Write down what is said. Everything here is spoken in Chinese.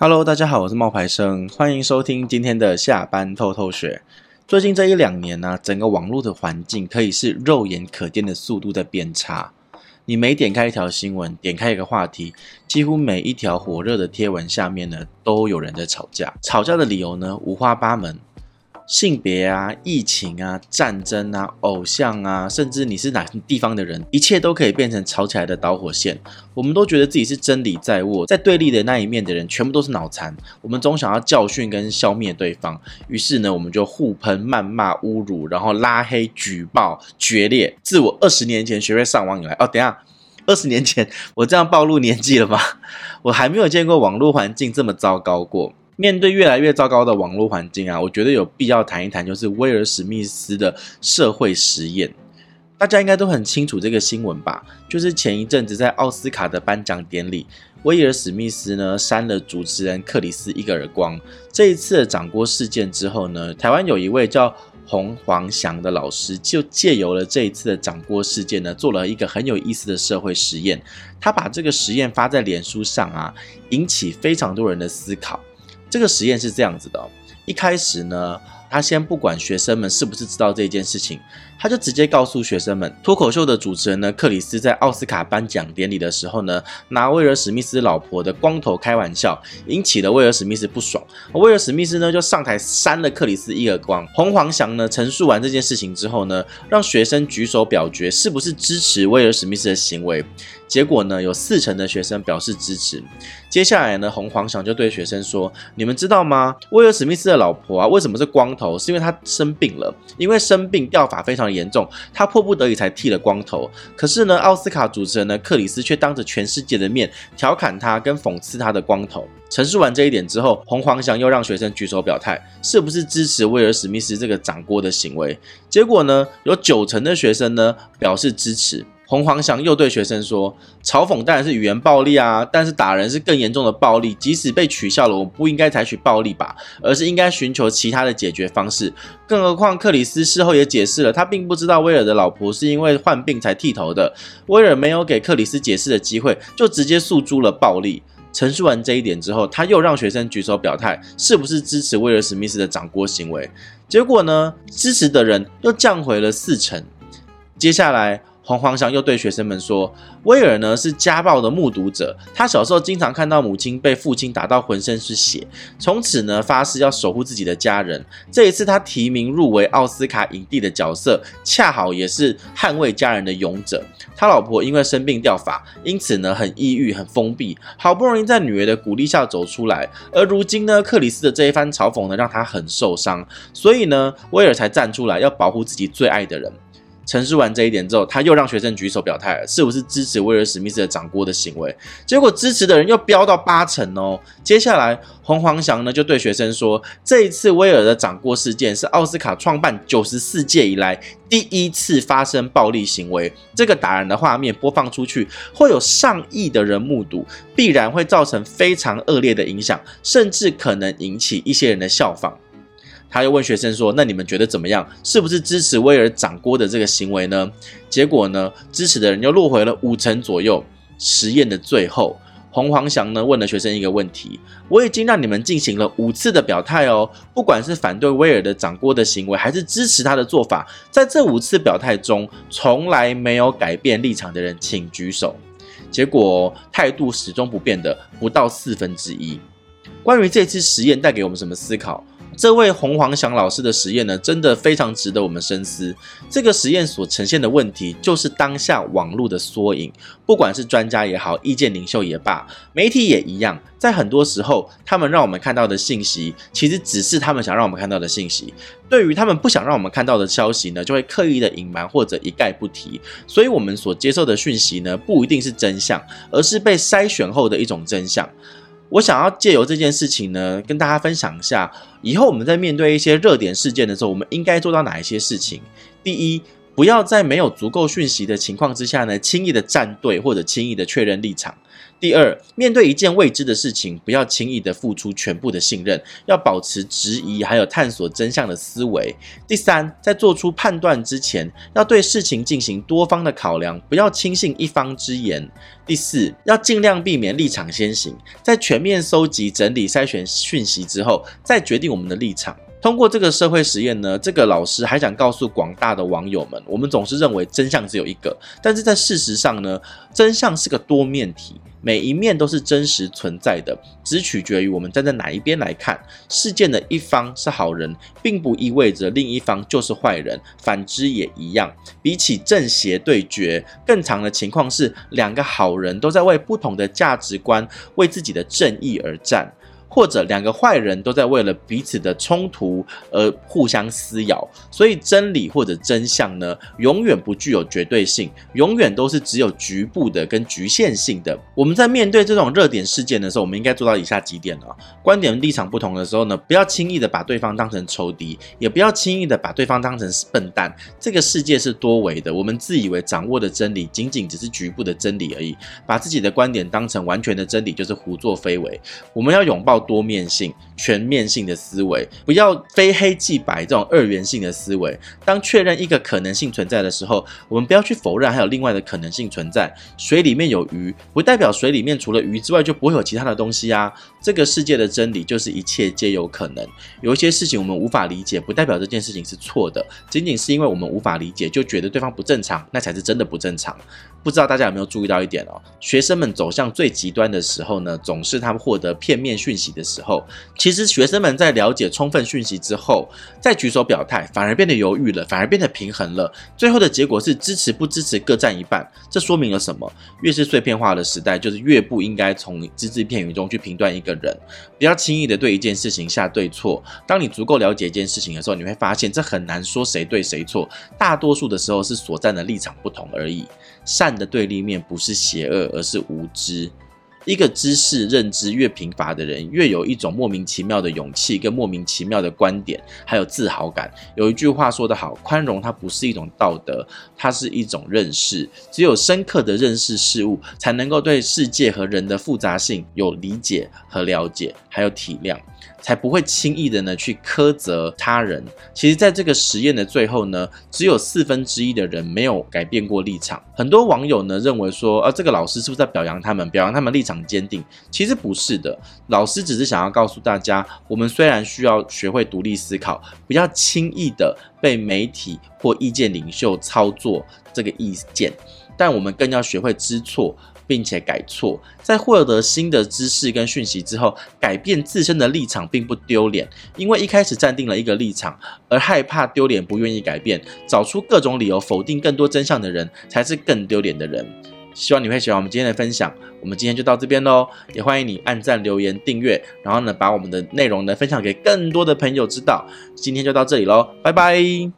Hello，大家好，我是冒牌生，欢迎收听今天的下班透透学。最近这一两年呢、整个网络的环境可以是肉眼可见的速度在变差。你每点开一条新闻，点开一个话题，几乎每一条火热的贴文下面呢，都有人在吵架。吵架的理由呢，五花八门。性别啊，疫情啊，战争啊，偶像啊，甚至你是哪地方的人，一切都可以变成吵起来的导火线。我们都觉得自己是真理在握，在对立的那一面的人全部都是脑残。我们总想要教训跟消灭对方，于是呢，我们就互喷、谩骂、侮辱，然后拉黑、举报、决裂。自我二十年前学会上网以来，哦，等下，二十年前我这样暴露年纪了吗？我还没有见过网络环境这么糟糕过。面对越来越糟糕的网络环境啊，我觉得有必要谈一谈，就是威尔史密斯的社会实验。大家应该都很清楚这个新闻吧？就是前一阵子在奥斯卡的颁奖典礼，威尔史密斯呢扇了主持人克里斯一个耳光。这一次的掌掴事件之后呢，台湾有一位叫洪黄祥的老师，就借由了这一次的掌掴事件呢，做了一个很有意思的社会实验。他把这个实验发在脸书上啊，引起非常多人的思考。这个实验是这样子的，一开始呢，他先不管学生们是不是知道这件事情，他就直接告诉学生们，脱口秀的主持人呢，克里斯在奥斯卡颁奖典礼的时候呢，拿威尔史密斯老婆的光头开玩笑，引起了威尔史密斯不爽，威尔史密斯呢就上台扇了克里斯一耳光。洪黄祥呢陈述完这件事情之后呢，让学生举手表决是不是支持威尔史密斯的行为。结果呢，有四成的学生表示支持。接下来呢，洪黄祥就对学生说：“你们知道吗？威尔史密斯的老婆啊，为什么是光头？是因为她生病了，因为生病掉发非常严重，他迫不得已才剃了光头。可是呢，奥斯卡主持人呢，克里斯却当着全世界的面调侃他，跟讽刺他的光头。陈述完这一点之后，洪黄祥又让学生举手表态，是不是支持威尔史密斯这个掌锅的行为？结果呢，有九成的学生呢表示支持。”洪黄祥又对学生说：“嘲讽当然是语言暴力啊，但是打人是更严重的暴力。即使被取笑了，我们不应该采取暴力吧，而是应该寻求其他的解决方式。更何况克里斯事后也解释了，他并不知道威尔的老婆是因为患病才剃头的。威尔没有给克里斯解释的机会，就直接诉诸了暴力。陈述完这一点之后，他又让学生举手表态，是不是支持威尔史密斯的掌掴行为？结果呢，支持的人又降回了四成。接下来。”黄黄祥又对学生们说：“威尔呢是家暴的目睹者，他小时候经常看到母亲被父亲打到浑身是血，从此呢发誓要守护自己的家人。这一次他提名入围奥斯卡影帝的角色，恰好也是捍卫家人的勇者。他老婆因为生病掉发，因此呢很抑郁、很封闭，好不容易在女儿的鼓励下走出来。而如今呢，克里斯的这一番嘲讽呢让他很受伤，所以呢威尔才站出来要保护自己最爱的人。”陈述完这一点之后，他又让学生举手表态，是不是支持威尔史密斯的掌掴的行为？结果支持的人又飙到八成哦。接下来，洪黄祥呢就对学生说，这一次威尔的掌掴事件是奥斯卡创办九十四届以来第一次发生暴力行为。这个打人的画面播放出去，会有上亿的人目睹，必然会造成非常恶劣的影响，甚至可能引起一些人的效仿。他又问学生说：“那你们觉得怎么样？是不是支持威尔掌掴的这个行为呢？”结果呢，支持的人又落回了五成左右。实验的最后，洪黄祥呢问了学生一个问题：“我已经让你们进行了五次的表态哦，不管是反对威尔的掌掴的行为，还是支持他的做法，在这五次表态中，从来没有改变立场的人，请举手。”结果态度始终不变的不到四分之一。关于这次实验带给我们什么思考？这位洪黄祥老师的实验呢，真的非常值得我们深思。这个实验所呈现的问题，就是当下网络的缩影。不管是专家也好，意见领袖也罢，媒体也一样，在很多时候，他们让我们看到的信息，其实只是他们想让我们看到的信息。对于他们不想让我们看到的消息呢，就会刻意的隐瞒或者一概不提。所以，我们所接受的讯息呢，不一定是真相，而是被筛选后的一种真相。我想要借由这件事情呢，跟大家分享一下，以后我们在面对一些热点事件的时候，我们应该做到哪一些事情。第一，不要在没有足够讯息的情况之下呢，轻易的站队或者轻易的确认立场。第二，面对一件未知的事情，不要轻易的付出全部的信任，要保持质疑还有探索真相的思维。第三，在做出判断之前，要对事情进行多方的考量，不要轻信一方之言。第四，要尽量避免立场先行，在全面搜集、整理、筛选讯息之后，再决定我们的立场。通过这个社会实验呢，这个老师还想告诉广大的网友们，我们总是认为真相只有一个，但是在事实上呢，真相是个多面体，每一面都是真实存在的，只取决于我们站在哪一边来看。事件的一方是好人，并不意味着另一方就是坏人，反之也一样。比起正邪对决，更长的情况是两个好人都在为不同的价值观、为自己的正义而战。或者两个坏人都在为了彼此的冲突而互相撕咬，所以真理或者真相呢，永远不具有绝对性，永远都是只有局部的跟局限性的。我们在面对这种热点事件的时候，我们应该做到以下几点啊：观点立场不同的时候呢，不要轻易的把对方当成仇敌，也不要轻易的把对方当成是笨蛋。这个世界是多维的，我们自以为掌握的真理仅仅只是局部的真理而已，把自己的观点当成完全的真理，就是胡作非为。我们要拥抱。多面性、全面性的思维，不要非黑即白这种二元性的思维。当确认一个可能性存在的时候，我们不要去否认还有另外的可能性存在。水里面有鱼，不代表水里面除了鱼之外就不会有其他的东西啊。这个世界的真理就是一切皆有可能。有一些事情我们无法理解，不代表这件事情是错的。仅仅是因为我们无法理解，就觉得对方不正常，那才是真的不正常。不知道大家有没有注意到一点哦？学生们走向最极端的时候呢，总是他们获得片面讯息的时候。其实学生们在了解充分讯息之后，再举手表态，反而变得犹豫了，反而变得平衡了。最后的结果是支持不支持各占一半。这说明了什么？越是碎片化的时代，就是越不应该从只字片语中去评断一个人。不要轻易的对一件事情下对错。当你足够了解一件事情的时候，你会发现这很难说谁对谁错。大多数的时候是所站的立场不同而已。善的对立面不是邪恶，而是无知。一个知识认知越贫乏的人，越有一种莫名其妙的勇气跟莫名其妙的观点，还有自豪感。有一句话说得好，宽容它不是一种道德，它是一种认识。只有深刻的认识事物，才能够对世界和人的复杂性有理解和了解，还有体谅。才不会轻易的呢去苛责他人。其实，在这个实验的最后呢，只有四分之一的人没有改变过立场。很多网友呢认为说，啊，这个老师是不是在表扬他们？表扬他们立场坚定？其实不是的，老师只是想要告诉大家，我们虽然需要学会独立思考，不要轻易的被媒体或意见领袖操作这个意见，但我们更要学会知错。并且改错，在获得新的知识跟讯息之后，改变自身的立场并不丢脸，因为一开始站定了一个立场，而害怕丢脸不愿意改变，找出各种理由否定更多真相的人，才是更丢脸的人。希望你会喜欢我们今天的分享，我们今天就到这边喽，也欢迎你按赞、留言、订阅，然后呢，把我们的内容呢分享给更多的朋友知道。今天就到这里喽，拜拜。